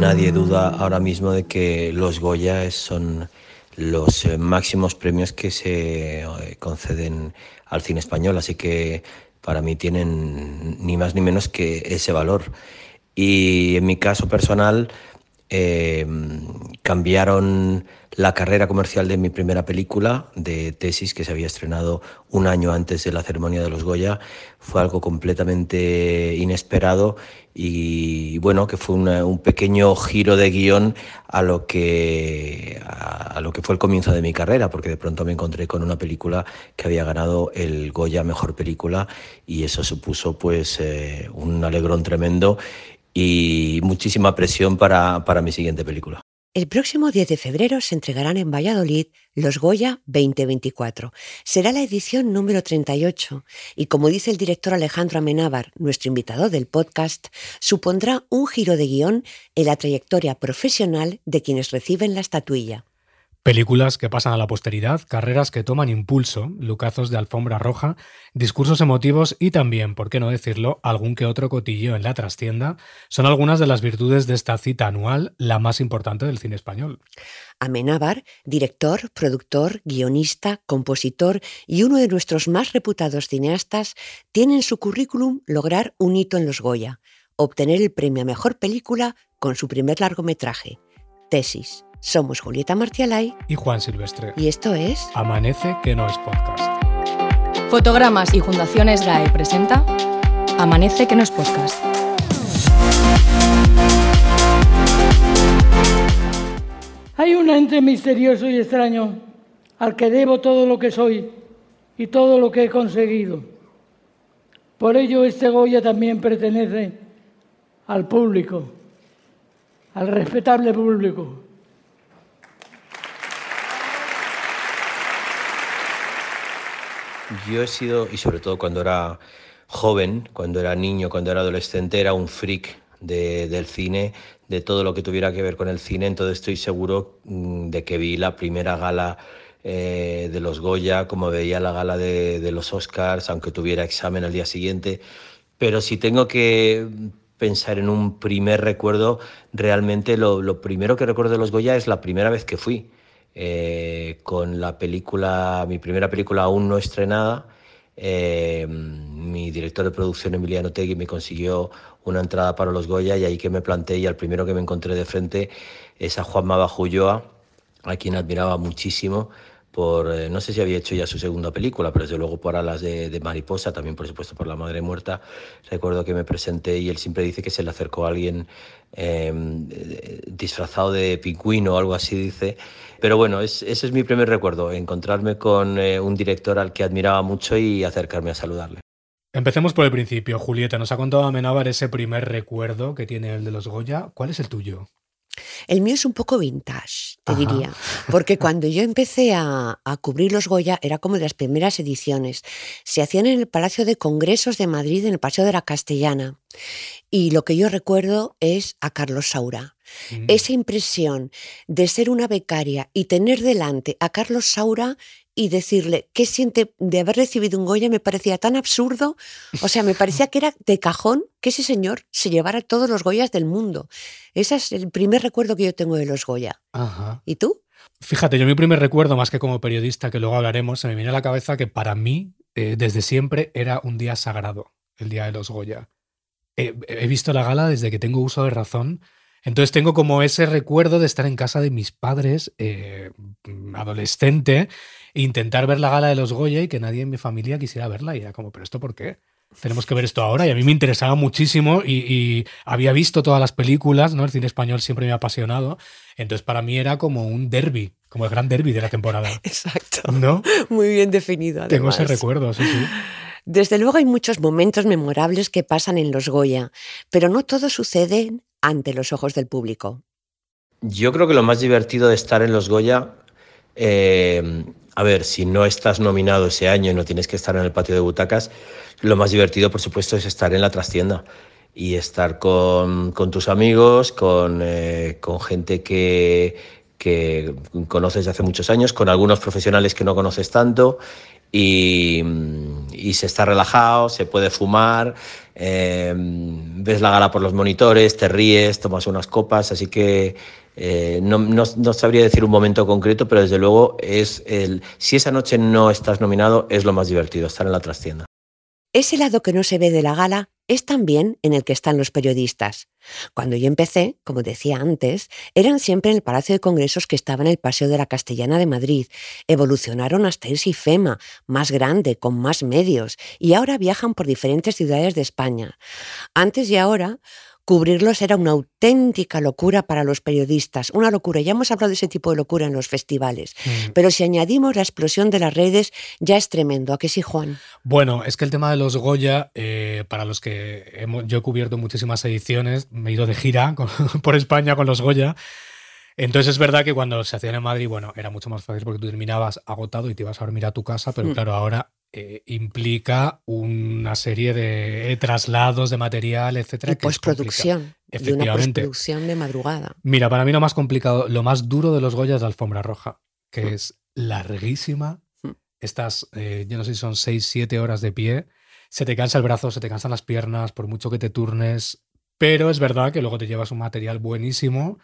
nadie duda ahora mismo de que los Goya son los eh, máximos premios que se eh, conceden al cine español, así que para mí tienen ni más ni menos que ese valor. Y en mi caso personal, eh, cambiaron la carrera comercial de mi primera película, de Tesis, que se había estrenado un año antes de la ceremonia de los Goya. Fue algo completamente inesperado y bueno, que fue un pequeño giro de guion a lo, que, a, lo que fue el comienzo de mi carrera, porque de pronto me encontré con una película que había ganado el Goya Mejor Película y eso supuso pues eh, un alegrón tremendo y muchísima presión para, para mi siguiente película. El próximo 10 de febrero se entregarán en Valladolid los Goya 2024. Será la edición número 38 y como dice el director Alejandro Amenábar, nuestro invitado del podcast, supondrá un giro de guion en la trayectoria profesional de quienes reciben la estatuilla. Películas que pasan a la posteridad, carreras que toman impulso, lucazos de alfombra roja, discursos emotivos y también, por qué no decirlo, algún que otro cotillo en la trastienda, son algunas de las virtudes de esta cita anual, la más importante del cine español. Amenábar, director, productor, guionista, compositor y uno de nuestros más reputados cineastas, tiene en su currículum lograr un hito en los Goya, obtener el premio a Mejor Película con su primer largometraje, Tesis somos Julieta Martialay y Juan Silvestre. Y esto es Amanece que no es podcast. Fotogramas y Fundaciones GAE presenta Amanece que no es podcast. Hay un ente misterioso y extraño al que debo todo lo que soy y todo lo que he conseguido. Por ello este Goya también pertenece al público, al respetable público Yo he sido, y sobre todo cuando era joven, cuando era niño, cuando era adolescente, era un freak del cine, de todo lo que tuviera que ver con el cine, entonces estoy seguro mm, de que vi la primera gala eh, de los Goya, como veía la gala de, los Oscars, aunque tuviera examen al día siguiente, pero si tengo que pensar en un primer recuerdo, realmente lo, lo primero que recuerdo de los Goya es la primera vez que fui. Eh, con la película, mi primera película aún no estrenada. Eh, mi director de producción, Emiliano Tegui, me consiguió una entrada para los Goya y ahí que me planté y al primero que me encontré de frente es a Juan Mabajulloa, a quien admiraba muchísimo por, eh, no sé si había hecho ya su segunda película, pero desde luego por Alas de, Mariposa, también por supuesto por La Madre Muerta. Recuerdo que me presenté y él siempre dice que se le acercó a alguien em, disfrazado de pingüino o algo así, dice. Pero bueno, ese es mi primer recuerdo, encontrarme con eh, un director al que admiraba mucho y acercarme a saludarle. Empecemos por el principio. Julieta, nos ha contado Amenábar ese primer recuerdo que tiene el de los Goya. ¿Cuál es el tuyo? El mío es un poco vintage, te diría, porque cuando yo empecé a, cubrir los Goya era como de las primeras ediciones. Se hacían en el Palacio de Congresos de Madrid, en el Paseo de la Castellana. Y lo que yo recuerdo es a Carlos Saura. Mm. Esa impresión de ser una becaria y tener delante a Carlos Saura y decirle qué siente de haber recibido un Goya me parecía tan absurdo. O sea, me parecía que era de cajón que ese señor se llevara todos los Goyas del mundo. Ese es el primer recuerdo que yo tengo de los Goya. ¿Y tú? Fíjate, yo mi primer recuerdo, más que como periodista, que luego hablaremos, se me viene a la cabeza que para mí, eh, desde siempre, era un día sagrado, el día de los Goya. he visto la gala desde que tengo uso de razón. Entonces tengo como ese recuerdo de estar en casa de mis padres, eh, adolescente, intentar ver la gala de los Goya y que nadie en mi familia quisiera verla. Y era como, ¿pero esto por qué? Tenemos que ver esto ahora. Y a mí me interesaba muchísimo y, había visto todas las películas, ¿no? El cine español siempre me ha apasionado. Entonces para mí era como un derby, como el gran derby de la temporada. Exacto. ¿No? Muy bien definido. Tengo ese recuerdo, sí, sí. Desde luego hay muchos momentos memorables que pasan en los Goya, pero no todo sucede ante los ojos del público. Yo creo que lo más divertido de estar en los Goya eh, a ver, si no estás nominado ese año y no tienes que estar en el patio de butacas, lo más divertido, por supuesto, es estar en la trastienda y estar con, tus amigos, con, eh, con gente que, que conoces de hace muchos años, con algunos profesionales que no conoces tanto y, y se está relajado, se puede fumar, eh, ves la gala por los monitores, te ríes, tomas unas copas, así que eh, no, no, no, sabría decir un momento concreto, pero desde luego es el, si esa noche no estás nominado, es lo más divertido, estar en la trastienda. Ese lado que no se ve de la gala es también en el que están los periodistas. Cuando yo empecé, como decía antes, eran siempre en el Palacio de Congresos que estaba en el Paseo de la Castellana de Madrid. Evolucionaron hasta irse FEMA, más grande, con más medios, y ahora viajan por diferentes ciudades de España. Antes y ahora, Cubrirlos era una auténtica locura para los periodistas, una locura. Ya hemos hablado de ese tipo de locura en los festivales, mm. pero si añadimos la explosión de las redes, ya es tremendo. ¿A qué sí, Juan? Bueno, es que el tema de los Goya, eh, para los que hemos, yo he cubierto muchísimas ediciones, me he ido de gira por España con los Goya. Entonces es verdad que cuando se hacían en Madrid, bueno, era mucho más fácil porque tú terminabas agotado y te ibas a dormir a tu casa, pero mm. claro, ahora eh, implica una serie de traslados de material, etcétera. Y postproducción. Y una postproducción de madrugada. Mira, para mí lo más complicado, lo más duro de los Goya es la alfombra roja, que mm. es larguísima. Mm. Estás, eh, yo no sé si son 6, 7 horas de pie. Se te cansa el brazo, se te cansan las piernas, por mucho que te turnes. Pero es verdad que luego te llevas un material buenísimo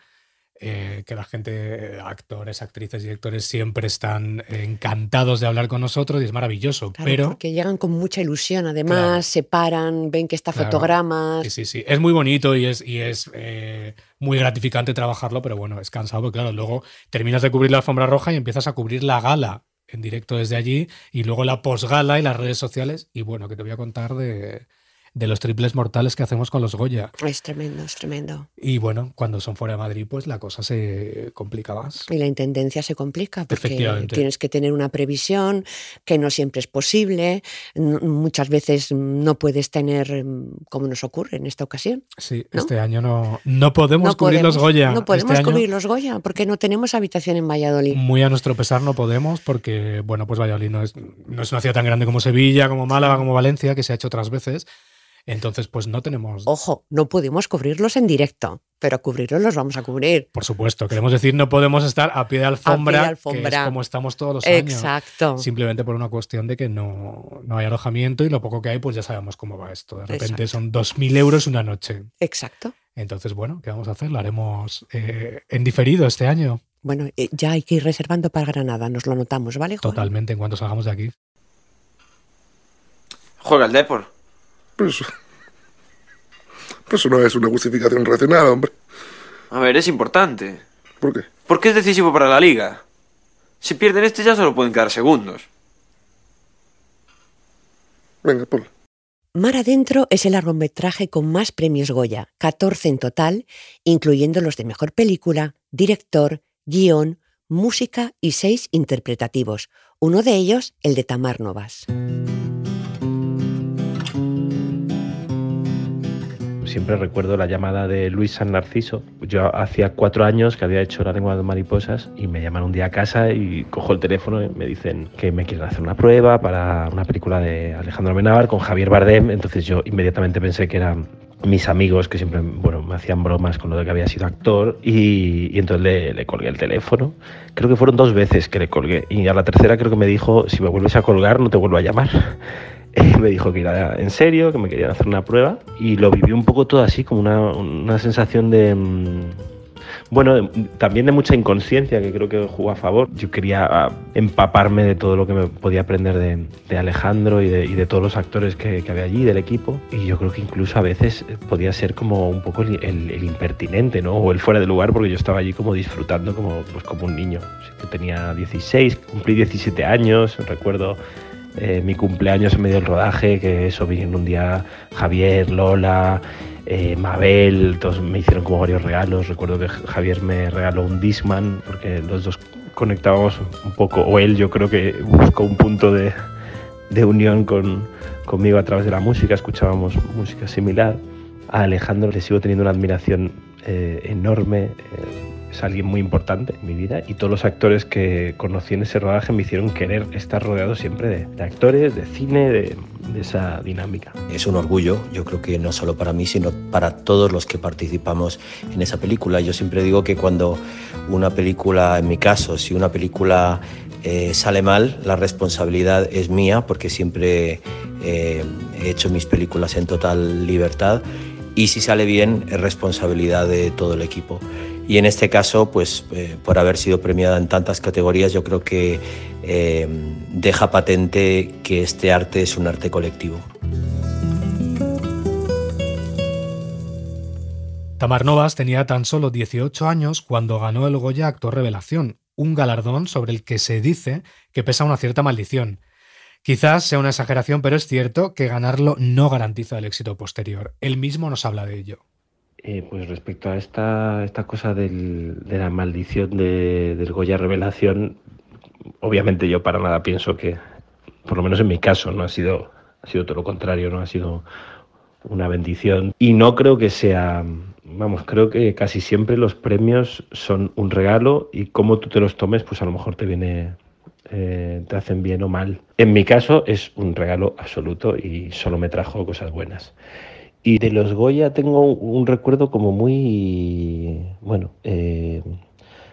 eh, que la gente, actores, actrices, directores, siempre están encantados de hablar con nosotros y es maravilloso. pero porque llegan con mucha ilusión, además se paran, ven que está fotogramas. Sí, sí, sí. Es muy bonito y es, y es eh, muy gratificante trabajarlo, pero bueno, es cansado, porque claro, luego terminas de cubrir la alfombra roja y empiezas a cubrir la gala en directo desde allí y luego la posgala y las redes sociales. Y bueno, que te voy a contar de de los triples mortales que hacemos con los Goya. Es tremendo, es tremendo. Y bueno, cuando son fuera de Madrid, pues la cosa se complica más. Y la intendencia se complica porque tienes que tener una previsión que no siempre es posible. Muchas veces no puedes tener, mm, como nos ocurre en esta ocasión. Sí, este año no, no podemos cubrir los Goya. No podemos este cubrir los Goya porque no tenemos habitación en Valladolid. Muy a nuestro pesar no podemos porque, bueno, pues Valladolid no es, no es una ciudad tan grande como Sevilla, como Málaga, como Valencia, que se ha hecho otras veces. Entonces, pues no tenemos. Ojo, no pudimos cubrirlos en directo, pero cubrirlos los vamos a cubrir. Por supuesto, queremos decir, no podemos estar a pie de alfombra, Que es como estamos todos los años. Exacto. Simplemente por una cuestión de que no, no hay alojamiento y lo poco que hay, pues ya sabemos cómo va esto. De repente son 2.000 euros una noche. Exacto. Entonces, bueno, ¿qué vamos a hacer? Lo haremos eh, en diferido este año. Bueno, eh, ya hay que ir reservando para Granada, nos lo anotamos, ¿vale? Totalmente, en cuanto salgamos de aquí. Juega el Depor. Pues, pues eso no es una justificación racional, hombre. A ver, es importante. ¿Por qué? Porque es decisivo para la liga. Si pierden este ya solo pueden quedar segundos. Venga, ponlo. Mar Adentro es el largometraje con más premios Goya, 14 en total, incluyendo los de mejor película, director, guion, música y seis interpretativos, uno de ellos el de Tamar Novas. Siempre recuerdo la llamada de Luis San Narciso. Yo hacía cuatro años que había hecho La lengua de mariposas y me llaman un día a casa y cojo el teléfono y me dicen que me quieren hacer una prueba para una película de Alejandro Menábar con Javier Bardem. Entonces yo inmediatamente pensé que eran mis amigos que siempre bueno, me hacían bromas con lo de que había sido actor y, entonces le, le, colgué el teléfono. Creo que fueron dos veces que le colgué y a la tercera creo que me dijo, si me vuelves a colgar no te vuelvo a llamar. me dijo que era en serio, que me querían hacer una prueba y lo viví un poco todo así, como una, una sensación de... Mm, bueno, también de mucha inconsciencia que creo que jugó a favor. Yo quería ah, empaparme de todo lo que me podía aprender de, Alejandro y de, todos los actores que, había allí, del equipo. Y yo creo que incluso a veces podía ser como un poco el, impertinente, ¿no? O el fuera de lugar, porque yo estaba allí como disfrutando como, pues como un niño. Yo tenía 16, cumplí 17 años, recuerdo eh, mi cumpleaños en medio del rodaje, que eso vi en un día Javier, Lola, eh, Mabel, todos me hicieron como varios regalos. Recuerdo que Javier me regaló un Disman, porque los dos conectábamos un poco, o él yo creo que buscó un punto de, de unión con, conmigo a través de la música, escuchábamos música similar. A Alejandro le sigo teniendo una admiración eh, enorme es alguien muy importante en mi vida y todos los actores que conocí en ese rodaje me hicieron querer estar rodeado siempre de, actores, de cine, de, esa dinámica. Es un orgullo, yo creo que no solo para mí, sino para todos los que participamos en esa película. Yo siempre digo que cuando una película, en mi caso, si una película eh, sale mal, la responsabilidad es mía porque siempre eh, he hecho mis películas en total libertad y si sale bien es responsabilidad de todo el equipo. Y en este caso, pues eh, por haber sido premiada en tantas categorías, yo creo que deja patente que este arte es un arte colectivo. Tamar Novas tenía tan solo 18 años cuando ganó el Goya Actor Revelación, un galardón sobre el que se dice que pesa una cierta maldición. Quizás sea una exageración, pero es cierto que ganarlo no garantiza el éxito posterior. Él mismo nos habla de ello. Eh, pues respecto a esta, cosa de la maldición del Goya Revelación, obviamente yo para nada pienso que, por lo menos en mi caso, no ha sido, ha sido todo lo contrario, no ha sido una bendición. Y no creo que sea vamos, creo que casi siempre los premios son un regalo y cómo tú te los tomes, pues a lo mejor te viene, eh, te hacen bien o mal. En mi caso es un regalo absoluto y solo me trajo cosas buenas. Y de los Goya tengo un recuerdo como muy, bueno, eh,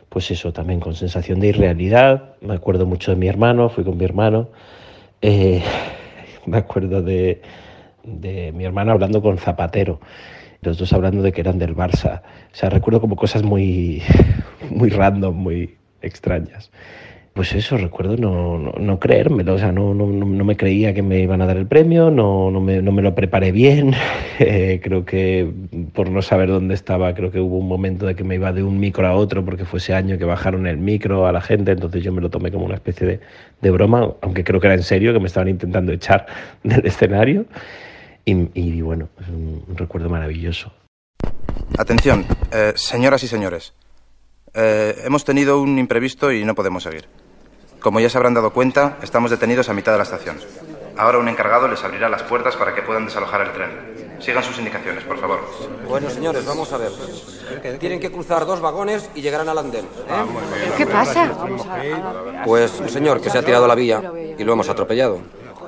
pues eso, también con sensación de irrealidad. Me acuerdo mucho de mi hermano, fui con mi hermano. Eh, me acuerdo de, de mi hermano hablando con Zapatero los dos hablando de que eran del Barça. O sea, recuerdo como cosas muy, muy random, muy extrañas. Pues eso, recuerdo no, no, creérmelo, o sea, no, no, no, me creía que me iban a dar el premio, no, me, me lo preparé bien, eh, creo que por no saber dónde estaba, creo que hubo un momento de que me iba de un micro a otro porque fue ese año que bajaron el micro a la gente, entonces yo me lo tomé como una especie de, de broma, aunque creo que era en serio, que me estaban intentando echar del escenario. Y, bueno, es un, recuerdo maravilloso. Atención, eh, señoras y señores. Eh, hemos tenido un imprevisto y no podemos seguir. Como ya se habrán dado cuenta, estamos detenidos a mitad de la estación. Ahora un encargado les abrirá las puertas para que puedan desalojar el tren. Sigan sus indicaciones, por favor. Bueno, señores, vamos a ver. Tienen que cruzar dos vagones y llegarán al andén. ¿eh? ¿Qué pasa? Pues un señor que se ha tirado a la vía y lo hemos atropellado.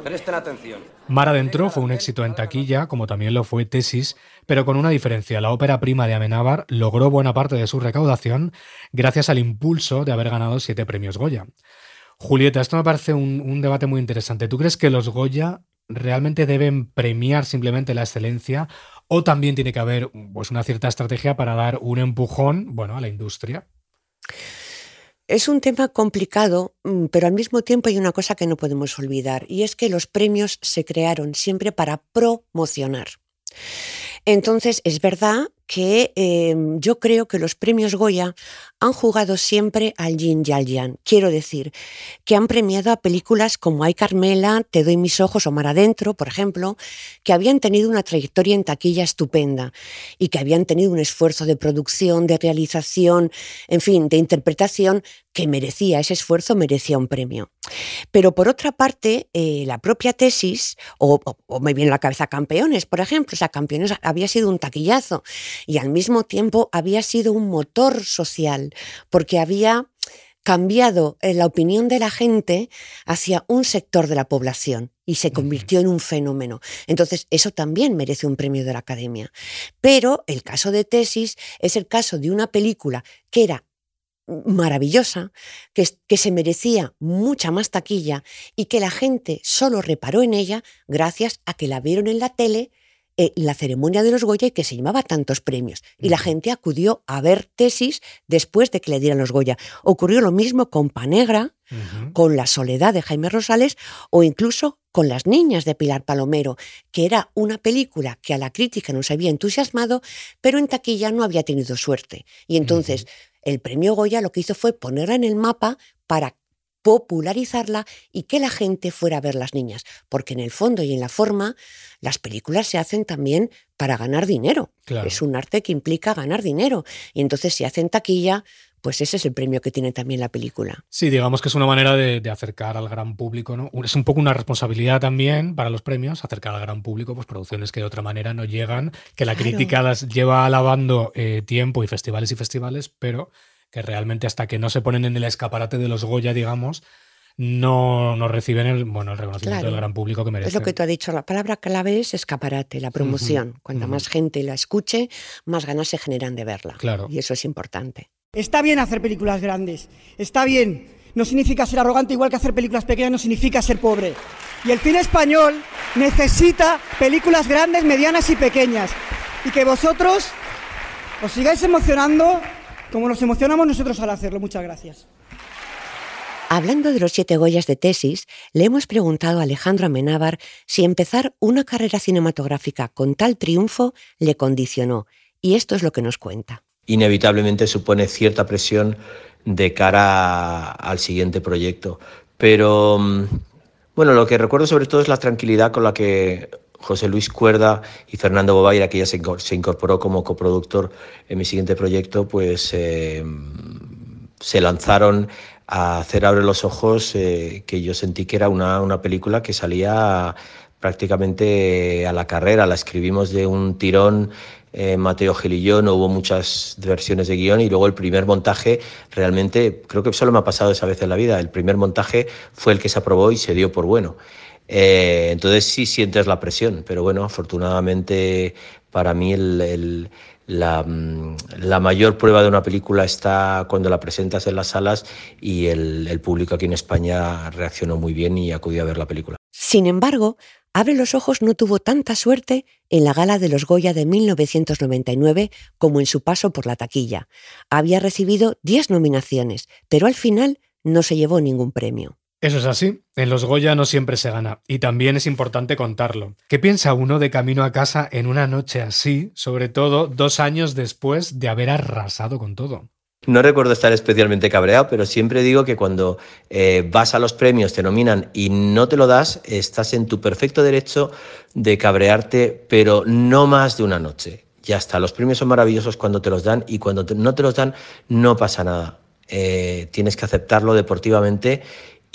Presten atención. Mar Adentro fue un éxito en taquilla, como también lo fue Tesis, pero con una diferencia. La ópera prima de Amenábar logró buena parte de su recaudación gracias al impulso de haber ganado siete premios Goya. Julieta, esto me parece un, debate muy interesante. ¿Tú crees que los Goya realmente deben premiar simplemente la excelencia o también tiene que haber pues, una cierta estrategia para dar un empujón bueno, a la industria? Es un tema complicado, mm, pero al mismo tiempo hay una cosa que no podemos olvidar, y es que los premios se crearon siempre para promocionar. Entonces, es verdad que em, yo creo que los premios Goya han jugado siempre al yin y al yang. Quiero decir, que han premiado a películas como Ay Carmela, Te doy mis ojos o Mar Adentro, por ejemplo, que habían tenido una trayectoria en taquilla estupenda y que habían tenido un esfuerzo de producción, de realización, en fin, de interpretación que merecía ese esfuerzo, merecía un premio. Pero por otra parte, eh, la propia tesis, o, me viene la cabeza Campeones, por ejemplo, o sea, Campeones había sido un taquillazo y al mismo tiempo había sido un motor social, porque había cambiado eh, la opinión de la gente hacia un sector de la población y se convirtió en un fenómeno. Entonces, eso también merece un premio de la academia. Pero el caso de Tesis es el caso de una película que era maravillosa, que, que, se merecía mucha más taquilla y que la gente solo reparó en ella gracias a que la vieron en la tele eh, la ceremonia de los Goya y que se llamaba tantos premios. Y la gente acudió a ver tesis después de que le dieran los Goya. Ocurrió lo mismo con Panegra, con La Soledad de Jaime Rosales o incluso con Las Niñas de Pilar Palomero, que era una película que a la crítica nos había entusiasmado, pero en taquilla no había tenido suerte. Y entonces el premio Goya lo que hizo fue ponerla en el mapa para popularizarla y que la gente fuera a ver las niñas, porque en el fondo y en la forma las películas se hacen también para ganar dinero. Es un arte que implica ganar dinero y entonces si hacen taquilla, pues ese es el premio que tiene también la película. Sí, digamos que es una manera de, acercar al gran público, ¿no? Es un poco una responsabilidad también para los premios, acercar al gran público, pues producciones que de otra manera no llegan, que la crítica las lleva alabando eh, tiempo y festivales y festivales, pero que realmente hasta que no se ponen en el escaparate de los Goya, digamos, no, no reciben el, bueno, el reconocimiento del gran público que merecen. Es lo que tú has dicho, la palabra clave es escaparate, la promoción. Cuanta más gente la escuche, más ganas se generan de verla. Claro. Y eso es importante. Está bien hacer películas grandes, está bien, no significa ser arrogante, igual que hacer películas pequeñas no significa ser pobre. Y el cine español necesita películas grandes, medianas y pequeñas. Y que vosotros os sigáis emocionando como nos emocionamos nosotros al hacerlo. Muchas gracias. Hablando de los siete Goyas de tesis, le hemos preguntado a Alejandro Amenábar si empezar una carrera cinematográfica con tal triunfo le condicionó. Y esto es lo que nos cuenta. Inevitablemente supone cierta presión de cara al siguiente proyecto. Pero mm, bueno, lo que recuerdo sobre todo es la tranquilidad con la que José Luis Cuerda y Fernando Bobaira, que ya se incorporó como coproductor en mi siguiente proyecto, pues eh, se lanzaron a hacer Abre los Ojos, eh, que yo sentí que era una, una película que salía prácticamente a la carrera. La escribimos de un tirón eh, Mateo Gil y yo, no hubo muchas versiones de guion y luego el primer montaje realmente, creo que solo me ha pasado esa vez en la vida, el primer montaje fue el que se aprobó y se dio por bueno. Eh, entonces sí sientes la presión, pero bueno, afortunadamente para mí el Mm, la, mayor prueba de una película está cuando la presentas en las salas y el, público aquí en España reaccionó muy bien y acudió a ver la película. Sin embargo, Abre los Ojos no tuvo tanta suerte en la gala de los Goya de 1999 como en su paso por la taquilla. Había recibido 10 nominaciones, pero al final no se llevó ningún premio. Eso es así. En los Goya no siempre se gana. Y también es importante contarlo. ¿Qué piensa uno de camino a casa en una noche así, sobre todo dos años después de haber arrasado con todo? No recuerdo estar especialmente cabreado, pero siempre digo que cuando eh, vas a los premios, te nominan y no te lo das, estás en tu perfecto derecho de cabrearte, pero no más de una noche. Ya está, los premios son maravillosos cuando te los dan y cuando no te los dan no pasa nada. Eh, tienes que aceptarlo deportivamente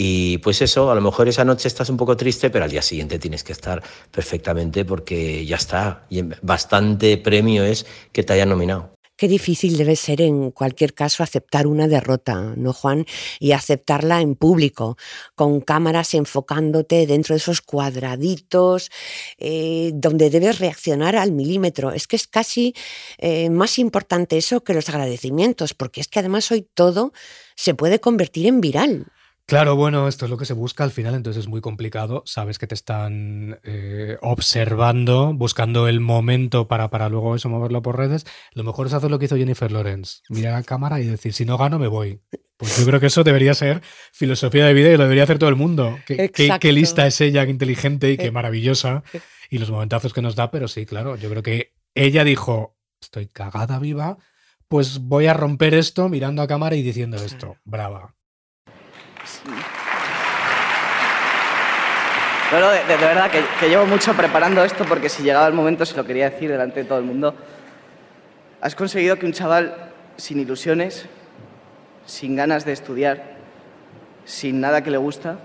y pues eso, a lo mejor esa noche estás un poco triste, pero al día siguiente tienes que estar perfectamente porque ya está. Y bastante premio es que te hayan nominado. Qué difícil debe ser en cualquier caso aceptar una derrota, ¿no, Juan? Y aceptarla en público, con cámaras enfocándote dentro de esos cuadraditos, eh, donde debes reaccionar al milímetro. Es que es casi eh, más importante eso que los agradecimientos, porque es que además hoy todo se puede convertir en viral. Claro, bueno, esto es lo que se busca al final, entonces es muy complicado. Sabes que te están eh, observando, buscando el momento para, para luego eso moverlo por redes. Lo mejor es hacer lo que hizo Jennifer Lawrence, mirar a cámara y decir, si no gano, me voy. Pues yo creo que eso debería ser filosofía de vida y lo debería hacer todo el mundo. Qué, qué, lista es ella, qué inteligente y qué eh, maravillosa. Eh. Y los momentazos que nos da, pero sí, claro, yo creo que ella dijo, estoy cagada viva, pues voy a romper esto mirando a cámara y diciendo esto. Brava. Bueno, de, verdad que, llevo mucho preparando esto porque si llegaba el momento se lo quería decir delante de todo el mundo. Has conseguido que un chaval sin ilusiones, sin ganas de estudiar, sin nada que le gusta,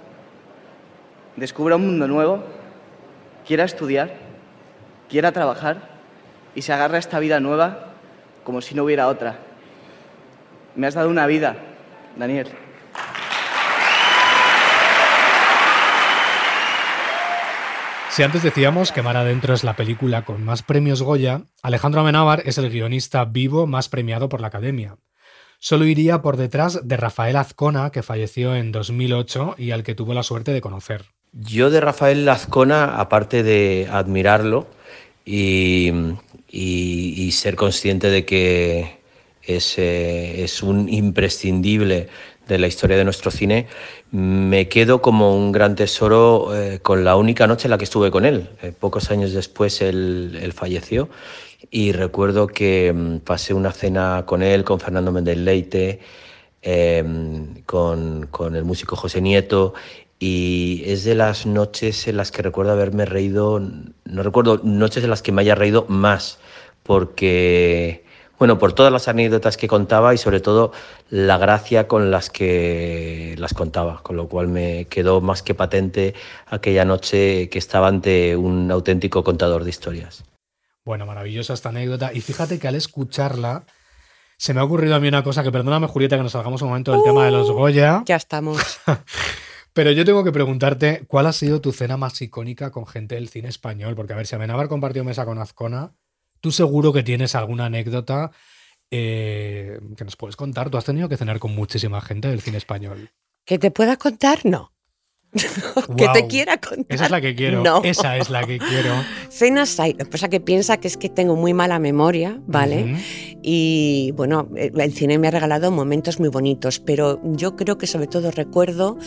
descubra un mundo nuevo, quiera estudiar, quiera trabajar y se agarra a esta vida nueva como si no hubiera otra. Me has dado una vida, Daniel. Si antes decíamos que Mar Adentro es la película con más premios Goya, Alejandro Amenábar es el guionista vivo más premiado por la Academia. Solo iría por detrás de Rafael Azcona, que falleció en 2008 y al que tuvo la suerte de conocer. Yo de Rafael Azcona, aparte de admirarlo y, ser consciente de que es, eh, es un imprescindible de la historia de nuestro cine, me quedo como un gran tesoro eh, con la única noche en la que estuve con él. Eh, pocos años después él, falleció y recuerdo que mm, pasé una cena con él, con Fernando Méndez Leite, em, con, con, el músico José Nieto y es de las noches en las que recuerdo haberme reído, no recuerdo noches en las que me haya reído más, porque bueno, por todas las anécdotas que contaba y sobre todo la gracia con las que las contaba, con lo cual me quedó más que patente aquella noche que estaba ante un auténtico contador de historias. Bueno, maravillosa esta anécdota y fíjate que al escucharla se me ha ocurrido a mí una cosa que perdóname Julieta que nos salgamos un momento del tema de los Goya. Ya estamos. Pero yo tengo que preguntarte, ¿cuál ha sido tu cena más icónica con gente del cine español? Porque a ver, si Amenábar compartió mesa con Azcona, Tú seguro que tienes alguna anécdota eh, que nos puedes contar. Tú has tenido que cenar con muchísima gente del cine español. ¿Que te pueda contar? No. que te quiera contar. Esa es la que quiero. No. Esa es la que quiero. Cenas hay. Lo que pasa que piensa que es que tengo muy mala memoria, ¿vale? Y bueno, el el cine me ha regalado momentos muy bonitos, pero yo creo que sobre todo recuerdo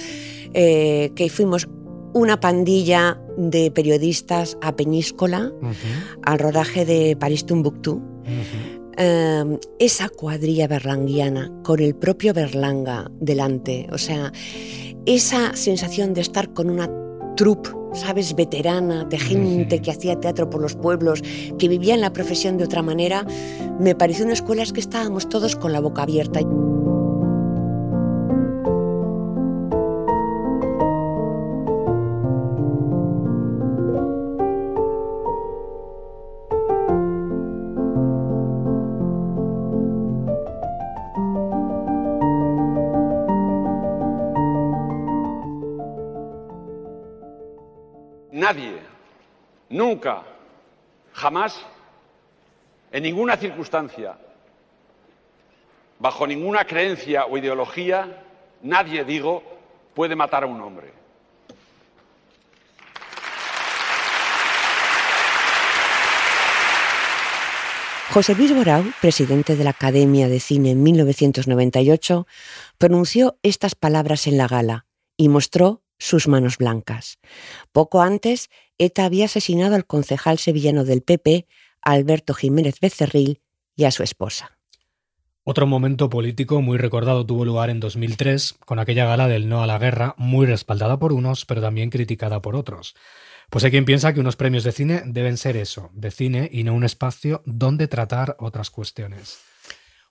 eh, que fuimos una pandilla de periodistas a Peñíscola, al rodaje de París Tumbuctú. Eh, esa cuadrilla berlanguiana con el propio Berlanga delante, o sea, esa sensación de estar con una troupe, sabes, veterana, de gente que hacía teatro por los pueblos, que vivía en la profesión de otra manera, me pareció una escuela es que estábamos todos con la boca abierta. Nunca, jamás, en ninguna circunstancia, bajo ninguna creencia o ideología, nadie, digo, puede matar a un hombre. José Luis Borau, presidente de la Academia de Cine en 1998, pronunció estas palabras en la gala y mostró sus manos blancas. Poco antes, ETA había asesinado al concejal sevillano del PP, Alberto Jiménez Becerril, y a su esposa. Otro momento político muy recordado tuvo lugar en 2003 con aquella gala del no a la guerra, muy respaldada por unos, pero también criticada por otros. Pues hay quien piensa que unos premios de cine deben ser eso, de cine y no un espacio donde tratar otras cuestiones.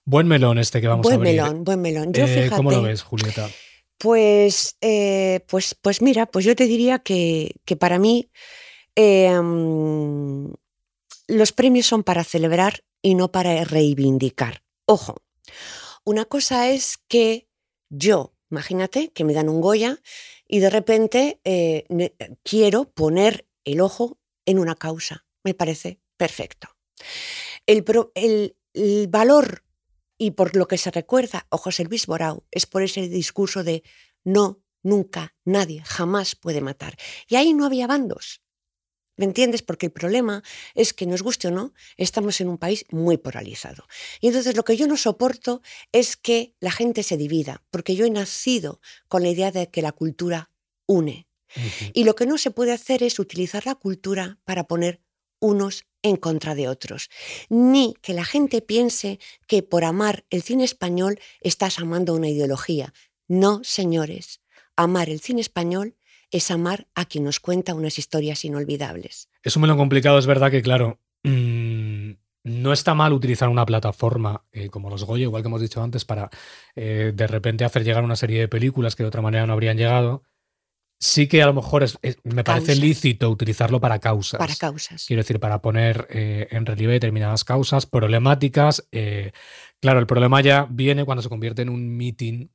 Buen melón este que vamos buen a abrir. melón, buen melón. Yo Eh, fíjate, ¿Cómo lo ves, Julieta? Pues, eh, pues, pues mira, pues yo te diría que, que para mí mm, los premios son para celebrar y no para reivindicar. Ojo, una cosa es que yo, imagínate que me dan un Goya y de repente eh, quiero poner el ojo en una causa. Me parece perfecto. El, pro- el- el valor y por lo que se recuerda a José Luis Borau es por ese discurso de no, nunca, nadie, jamás puede matar. Y ahí no había bandos. ¿Me entiendes? Porque el problema es que nos guste o no, estamos en un país muy polarizado. Y entonces lo que yo no soporto es que la gente se divida, porque yo he nacido con la idea de que la cultura une. Y lo que no se puede hacer es utilizar la cultura para poner unos en contra de otros. Ni que la gente piense que por amar el cine español estás amando una ideología. No, señores. Amar el cine español es amar a quien nos cuenta unas historias inolvidables. Es un melón complicado, es verdad que, claro, mm, no está mal utilizar una plataforma eh, como los Goya, igual que hemos dicho antes, para eh, de repente hacer llegar una serie de películas que de otra manera no habrían llegado. Sí que a lo mejor es- es- me parece lícito utilizarlo para causas. Para causas. Quiero decir, para poner eh, en relieve determinadas causas problemáticas. eh, claro, el problema ya viene cuando se convierte en un meeting.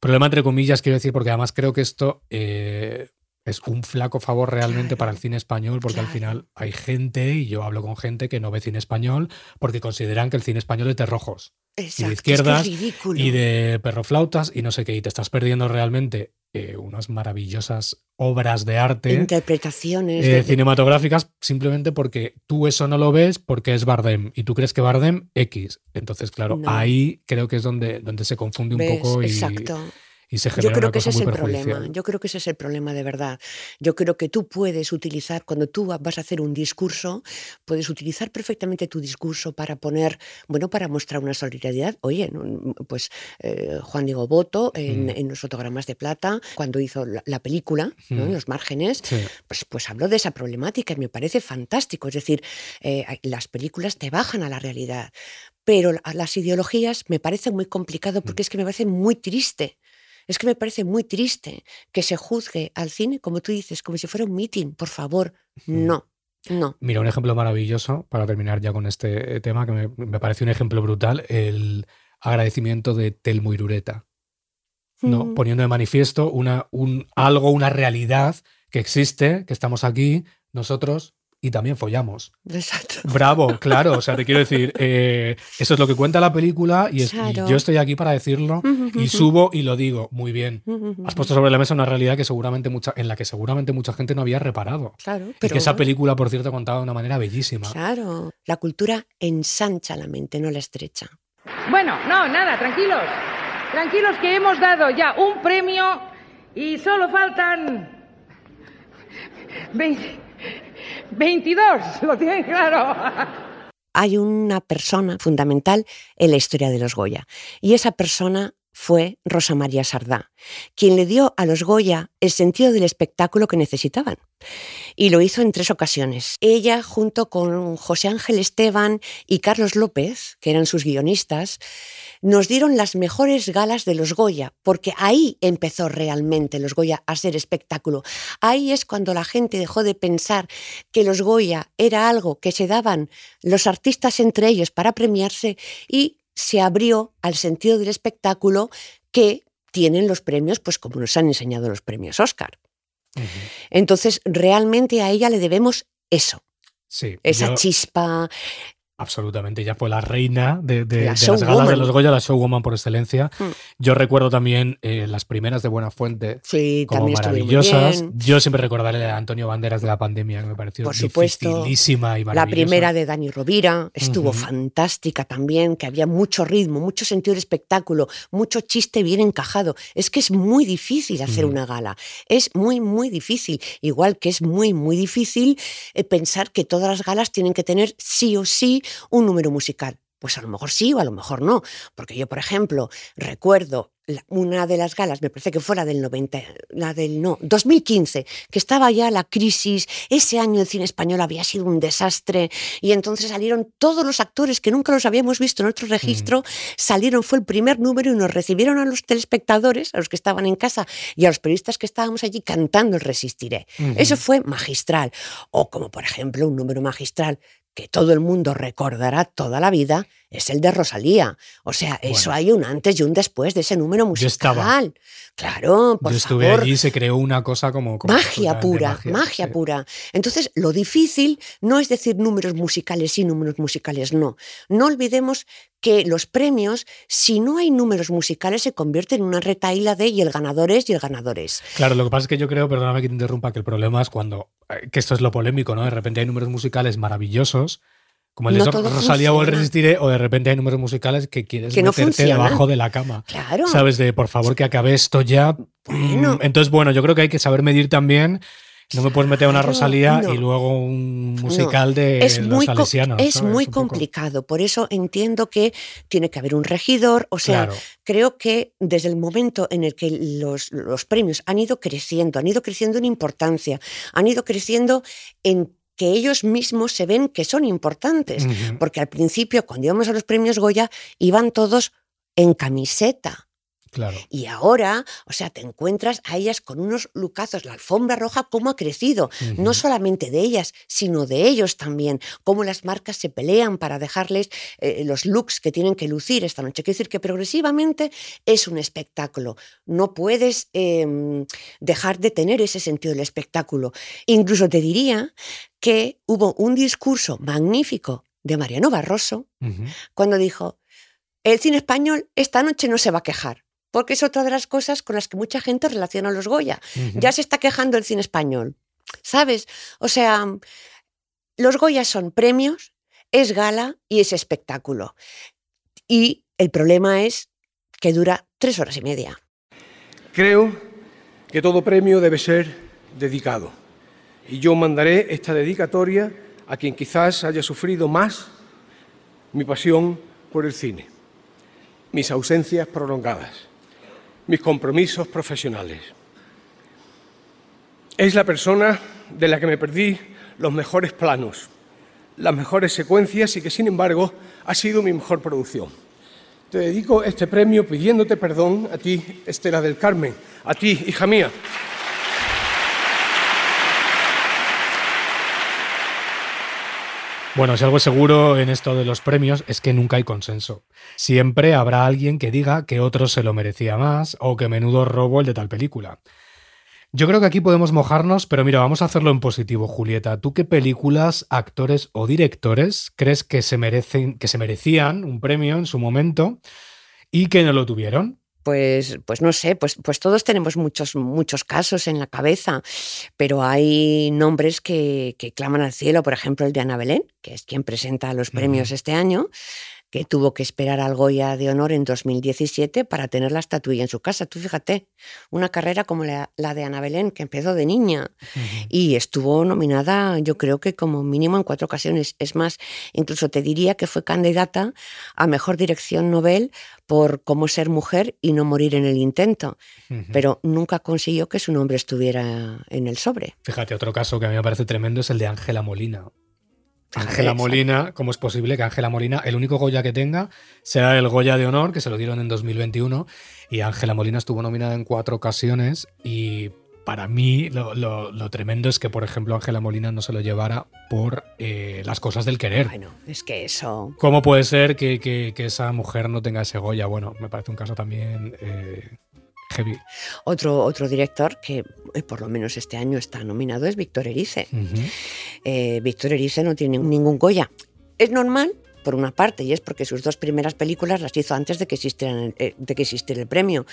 Problema entre comillas, quiero decir, porque además creo que esto eh, es un flaco favor realmente para el cine español, porque al final hay gente, y yo hablo con gente que no ve cine español, porque consideran que el cine español es de rojos. y de es que es izquierdas ridículo. y de perroflautas y no sé qué, y te estás perdiendo realmente eh, unas maravillosas obras de arte Interpretaciones. eh, de- cinematográficas simplemente porque tú eso no lo ves porque es Bardem y tú crees que Bardem X. Entonces, claro, No. ahí creo que es donde, donde se confunde un poco y, Exacto. Y se Yo creo una que ese es el problema. Yo creo que ese es el problema de verdad. Yo creo que tú puedes utilizar, cuando tú vas a hacer un discurso, puedes utilizar perfectamente tu discurso para poner, bueno, para mostrar una solidaridad. Oye, pues eh, Juan Diego Boto en, Mm. en los fotogramas de plata, cuando hizo la, la película, ¿no? en Mm. los márgenes, Sí. pues, pues habló de esa problemática y me parece fantástico. Es decir, eh, las películas te bajan a la realidad. Pero la- las ideologías me parecen muy complicado Mm. porque es que me parece muy triste. Es que me parece muy triste que se juzgue al cine, como tú dices, como si fuera un meeting. Por favor, no, no. Mira, un ejemplo maravilloso para terminar ya con este eh, tema que me, me parece un ejemplo brutal, el agradecimiento de Telmo Irureta. ¿no? Mm. Poniendo de manifiesto una, un, algo, una realidad que existe, que estamos aquí, nosotros, y también follamos. Exacto. Bravo, claro. O sea, te quiero decir, eh, eso es lo que cuenta la película y, es- y Claro. yo estoy aquí para decirlo y subo y lo digo. Muy bien. Has puesto sobre la mesa una realidad que seguramente mucha, en la que seguramente mucha gente no había reparado. Claro, Y pero que esa película, por cierto, contaba de una manera bellísima. Claro, la cultura ensancha la mente, no la estrecha. Bueno, no, nada, tranquilos. Tranquilos que hemos dado ya un premio y solo faltan... 20 22, lo tienen claro. Hay una persona fundamental en la historia de los Goya y esa persona fue Rosa María Sardá, quien le dio a los Goya el sentido del espectáculo que necesitaban. Y lo hizo en tres ocasiones. Ella, junto con José Ángel Esteban y Carlos López, que eran sus guionistas, nos dieron las mejores galas de los Goya, porque ahí empezó realmente los Goya a ser espectáculo. Ahí es cuando la gente dejó de pensar que los Goya era algo que se daban los artistas entre ellos para premiarse y se abrió al sentido del espectáculo que tienen los premios, pues como nos han enseñado los premios Oscar. Entonces, realmente a ella le debemos eso, Sí. esa yo- chispa, Absolutamente, ella fue la reina de, de- La de las galas de los Goya, la showwoman por excelencia. Mm. Yo recuerdo también eh, las primeras de Buena Fuente Sí, como maravillosas. Yo siempre recordaré la de Antonio Banderas de la pandemia, que me pareció por supuesto. dificilísima y La maravillosa. primera de Dani Rovira estuvo fantástica también, que había mucho ritmo, mucho sentido del espectáculo, mucho chiste bien encajado. Es que es muy difícil hacer Mm. una gala, es muy, muy difícil. Igual que es muy, muy difícil eh, pensar que todas las galas tienen que tener sí o sí un número musical. Pues a lo mejor sí o a lo mejor no. Porque yo, por ejemplo, recuerdo una de las galas, me parece que fue la del 90, la del no, 2015, que estaba ya la crisis, ese año el cine español había sido un desastre y entonces salieron todos los actores que nunca los habíamos visto en otro registro, salieron, fue el primer número y nos recibieron a los telespectadores, a los que estaban en casa y a los periodistas que estábamos allí cantando el Resistiré. Eso fue magistral. O como por ejemplo un número magistral que todo el mundo recordará toda la vida, es el de Rosalía. O sea, eso hay un antes y un después de ese número musical. estaba. Claro, por Yo estuve favor. allí y se creó una cosa como... como Magia pura, magia, magia, sí. pura. Entonces, lo difícil no es decir números musicales sí, números musicales no. No olvidemos que los premios, si no hay números musicales, se convierten en una retaíla de y el ganador es y el ganador es. Claro, lo que pasa es que yo creo, perdóname que te interrumpa, que el problema es cuando, eh, que esto es lo polémico, ¿no? De repente hay números musicales maravillosos, como el de No Rosalía o el. Resistiré, o de repente hay números musicales que quieres Que no meterte debajo de la cama. Claro. ¿Sabes? De por favor que acabe esto ya. Bueno. Mm, Entonces, bueno, yo creo que hay que saber medir también. No me puedes meter una Rosalía no. y luego un musical No, de es los muy, salesianos. es ¿sabes? muy Un poco. complicado, por eso entiendo que tiene que haber un regidor, o sea, Claro. creo que desde el momento en el que los, los premios han ido creciendo, han ido creciendo en importancia, han ido creciendo en que ellos mismos se ven que son importantes, porque al principio, cuando íbamos a los premios Goya, iban todos en camiseta. Claro. Y ahora, o sea, te encuentras a ellas con unos lucazos, la alfombra roja, cómo ha crecido, no solamente de ellas, sino de ellos también, cómo las marcas se pelean para dejarles eh, los looks que tienen que lucir esta noche. Quiero decir que progresivamente es un espectáculo, no puedes em, dejar de tener ese sentido del espectáculo. Incluso te diría que hubo un discurso magnífico de Mariano Barroso cuando dijo, el cine español esta noche no se va a quejar, porque es otra de las cosas con las que mucha gente relaciona a los Goya. Ya se está quejando el cine español, ¿sabes? O sea, los Goya son premios, es gala y es espectáculo. Y el problema es que dura tres horas y media. Creo que todo premio debe ser dedicado. Y yo mandaré esta dedicatoria a quien quizás haya sufrido más mi pasión por el cine, mis ausencias prolongadas, mis compromisos profesionales. Es la persona de la que me perdí los mejores planos, las mejores secuencias y que sin embargo ha sido mi mejor producción. Te dedico este premio pidiéndote perdón a ti, Estela del Carmen, a ti, hija mía. Bueno, si algo es seguro en esto de los premios es que nunca hay consenso. Siempre habrá alguien que diga que otro se lo merecía más o que menudo robo el de tal película. Yo creo que aquí podemos mojarnos, pero mira, vamos a hacerlo en positivo, Julieta. ¿Tú qué películas, actores o directores crees que se merecen, que se merecían un premio en su momento y que no lo tuvieron? Pues, pues no sé, pues, pues todos tenemos muchos, muchos casos en la cabeza, pero hay nombres que, que claman al cielo, por ejemplo el de Ana Belén, que es quien presenta los premios este año, que tuvo que esperar al Goya de Honor en 2017 para tener la estatuilla en su casa. Tú fíjate, una carrera como la, la de Ana Belén, que empezó de niña y estuvo nominada, yo creo que como mínimo en cuatro ocasiones. Es más, incluso te diría que fue candidata a Mejor Dirección Nobel por cómo ser mujer y no morir en el intento, pero nunca consiguió que su nombre estuviera en el sobre. Fíjate, otro caso que a mí me parece tremendo es el de Ángela Molina. Ángela Exacto. Molina, ¿cómo es posible que Ángela Molina, el único Goya que tenga, sea el Goya de Honor, que se lo dieron en 2021, y Ángela Molina estuvo nominada en cuatro ocasiones, y para mí lo, lo- lo tremendo es que, por ejemplo, Ángela Molina no se lo llevara por eh, las cosas del querer. Bueno, es que eso... ¿Cómo puede ser que, que- que esa mujer no tenga ese Goya? Bueno, me parece un caso también eh, heavy. Otro, otro director que eh, por lo menos este año está nominado es Víctor Erice. Eh, Víctor Erice no tiene ningún Goya. Es normal, por una parte, y es porque sus dos primeras películas las hizo antes de que, existieran, eh, de que existiera el premio.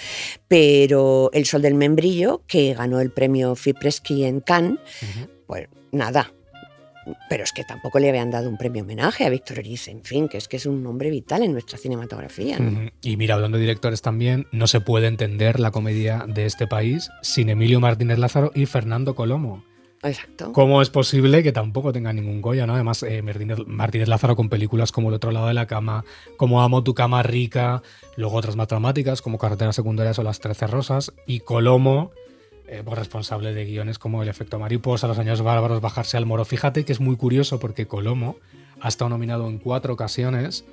Pero El Sol del Membrillo, que ganó el premio Fipreschi en Cannes, pues nada. Pero es que tampoco le habían dado un premio homenaje a Víctor Erice, en fin, que es que es un nombre vital en nuestra cinematografía. Y mira, hablando de directores también, no se puede entender la comedia de este país sin Emilio Martínez Lázaro y Fernando Colomo. Exacto. ¿Cómo es posible que tampoco tenga ningún Goya? ¿no? Además, eh, Martínez, Lázaro con películas como El otro lado de la cama, como Amo tu cama rica, luego otras más dramáticas como Carreteras secundarias o Las Trece Rosas, y Colomo, eh, pues responsable de guiones como El efecto mariposa, Los años bárbaros, Bajarse al moro. Fíjate que es muy curioso porque Colomo ha estado nominado en cuatro ocasiones,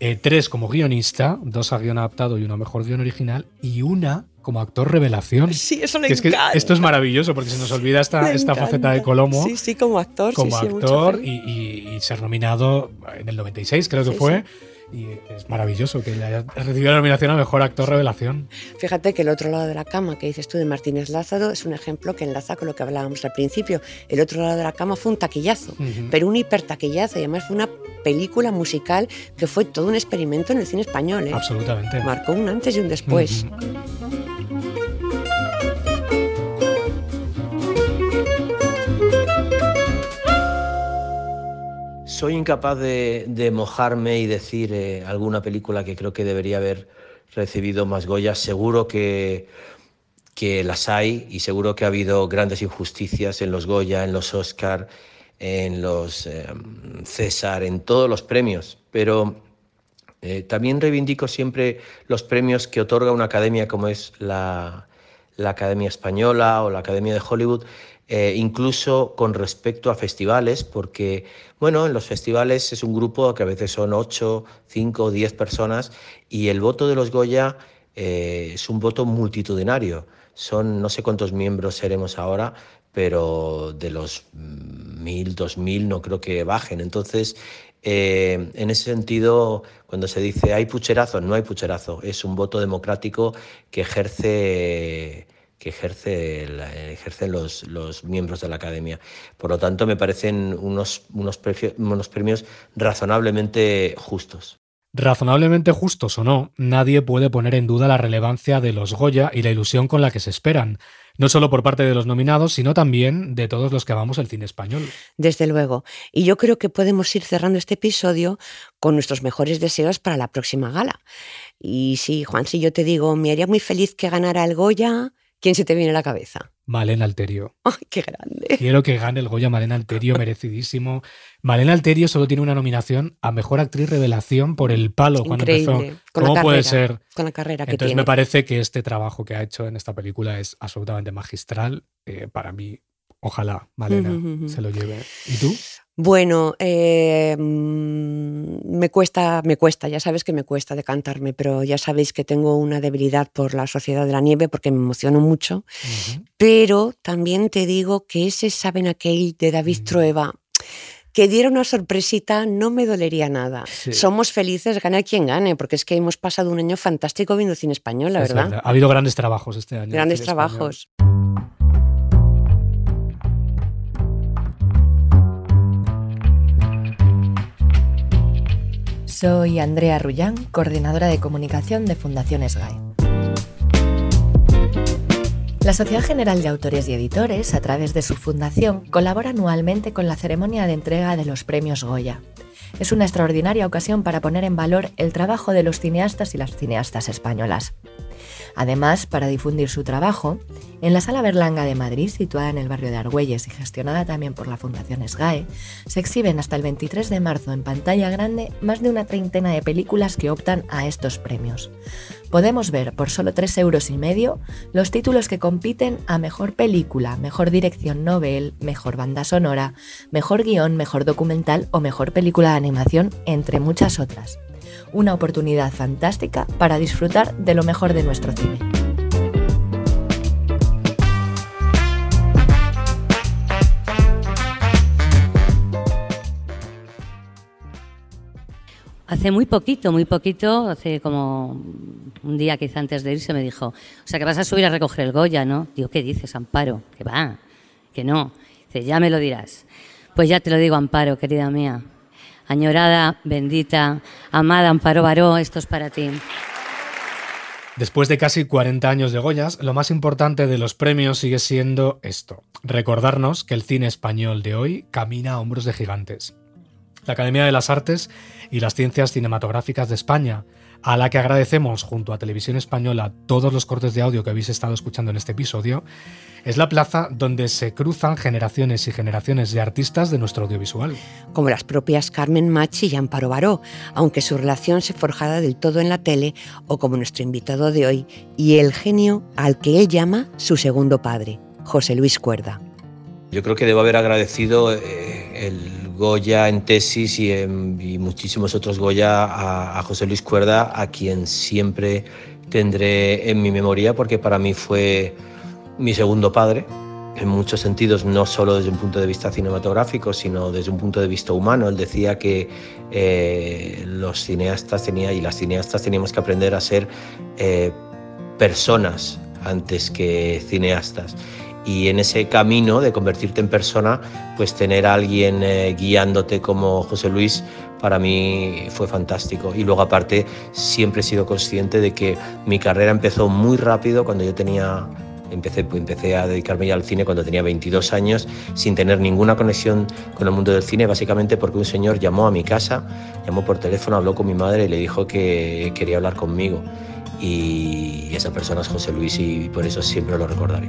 eh, tres como guionista, dos a guion adaptado y uno mejor guion original, y una como actor revelación. Sí, eso le Que es que esto es maravilloso porque se nos olvida esta, Me esta faceta de. Colomo Sí, sí, como actor. como sí, sí, actor feliz. y, y- y ser nominado en el 96, creo que Sí, fue. Y es maravilloso que haya recibido la nominación a Mejor Actor Revelación. Fíjate que el otro lado de la cama que dices tú de Martínez Lázaro es un ejemplo que enlaza con lo que hablábamos al principio. El otro lado de la cama fue un taquillazo, Ujú. pero un hipertaquillazo. Y además fue una película musical que fue todo un experimento en el cine español. ¿eh? Absolutamente. Marcó un antes y un después. Soy incapaz de, mojarme y decir eh, alguna película que creo que debería haber recibido más Goya. Seguro que, que las hay y seguro que ha habido grandes injusticias en los Goya, en los Oscar, en los eh, César, en todos los premios. Pero eh, también reivindico siempre los premios que otorga una academia como es la, la Academia Española o la Academia de Hollywood, eh, incluso con respecto a festivales, porque, bueno, en los festivales es un grupo que a veces son 8, 5, 10 personas y el voto de los Goya eh, es un voto multitudinario. Son no sé cuántos miembros seremos ahora, pero de los mm, mil, dos mil no creo que bajen. Entonces, eh, en ese sentido, cuando se dice hay pucherazo, no hay pucherazo, es un voto democrático que ejerce que ejerce el- ejercen los, los miembros de la academia. Por lo tanto, me parecen unos, unos, prefi- unos premios razonablemente justos. Razonablemente justos o no, nadie puede poner en duda la relevancia de los Goya y la ilusión con la que se esperan, no solo por parte de los nominados, sino también de todos los que amamos el cine español. Desde luego. Y yo creo que podemos ir cerrando este episodio con nuestros mejores deseos para la próxima gala. Y sí, Juan, si yo te digo, me haría muy feliz que ganara el Goya, ¿quién se te viene a la cabeza? Malena Alterio. ¡Ay, qué grande! Quiero que gane el Goya Malena Alterio, merecidísimo. Malena Alterio solo tiene una nominación a Mejor Actriz Revelación por El Palo cuando empezó. Con la ¿Cómo puede carrera, ser? Con la carrera que Entonces tiene. me parece que este trabajo que ha hecho en esta película es absolutamente magistral. Eh, para mí, ojalá Malena se lo lleve. ¿Y tú? Bueno, eh, mm, me cuesta, me cuesta, ya sabes que me cuesta decantarme, pero ya sabéis que tengo una debilidad por la Sociedad de la Nieve porque me emociono mucho. Pero también te digo que ese Saben aquel de David Mm. Trueba, que diera una sorpresita, no me dolería nada. Sí. Somos felices, gane quien gane, porque es que hemos pasado un año fantástico viendo cine español, la verdad. verdad. Ha habido grandes trabajos este año. Grandes español. Soy Andrea Rullán, coordinadora de comunicación de Fundaciones GAE. La Sociedad General de Autores y Editores, a través de su fundación, colabora anualmente con la ceremonia de entrega de los premios Goya. Es una extraordinaria ocasión para poner en valor el trabajo de los cineastas y las cineastas españolas. Además, para difundir su trabajo, en la Sala Berlanga de Madrid, situada en el barrio de Argüelles y gestionada también por la Fundación SGAE, se exhiben hasta el 23 de marzo en pantalla grande más de una treintena de películas que optan a estos premios. Podemos ver por solo 3 euros y medio los títulos que compiten a Mejor Película, Mejor Dirección Novel, Mejor Banda Sonora, Mejor Guión, Mejor Documental o Mejor Película de Animación, entre muchas otras una oportunidad fantástica para disfrutar de lo mejor de nuestro cine. Hace muy poquito, muy poquito, hace como un día quizá antes de irse me dijo, o sea que vas a subir a recoger el Goya, ¿no? Digo, ¿qué dices, Amparo? Que va, que no. Dice, ya me lo dirás. Pues ya te lo digo, Amparo, querida mía añorada, bendita, amada Amparo Baró, esto es para ti. Después de casi 40 años de Goyas, lo más importante de los premios sigue siendo esto, recordarnos que el cine español de hoy camina a hombros de gigantes. La Academia de las Artes y las Ciencias Cinematográficas de España, a la que agradecemos junto a Televisión Española todos los cortes de audio que habéis estado escuchando en este episodio, es la plaza donde se cruzan generaciones y generaciones de artistas de nuestro audiovisual. Como las propias Carmen Machi y Amparo Baró, aunque su relación se forjara del todo en la tele, o como nuestro invitado de hoy, y el genio al que él llama su segundo padre, José Luis Cuerda. Yo creo que debo haber agradecido eh, el Goya en tesis y, muchísimos otros Goya a, a José Luis Cuerda, a quien siempre tendré en mi memoria, porque para mí fue mi segundo padre, en muchos sentidos, no solo desde un punto de vista cinematográfico, sino desde un punto de vista humano. Él decía que eh, los cineastas tenía, y las cineastas teníamos que aprender a ser eh, personas antes que cineastas. Y en ese camino de convertirte en persona, pues tener a alguien eh, guiándote como José Luis, para mí fue fantástico. Y luego aparte, siempre he sido consciente de que mi carrera empezó muy rápido cuando yo tenía Empecé, empecé a dedicarme ya al cine cuando tenía 22 años, sin tener ninguna conexión con el mundo del cine, básicamente porque un señor llamó a mi casa, llamó por teléfono, habló con mi madre y le dijo que quería hablar conmigo. Y esa persona es José Luis y por eso siempre lo recordaré.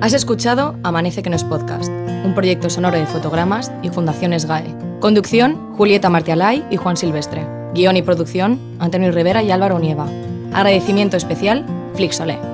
Has escuchado Amanece que no es podcast, un proyecto sonoro de fotogramas y Fundaciones GAE. Conducción, Julieta Martialay y Juan Silvestre. Guión y producción, Antonio Rivera y Álvaro Nieva. Agradecimiento especial Flixolé.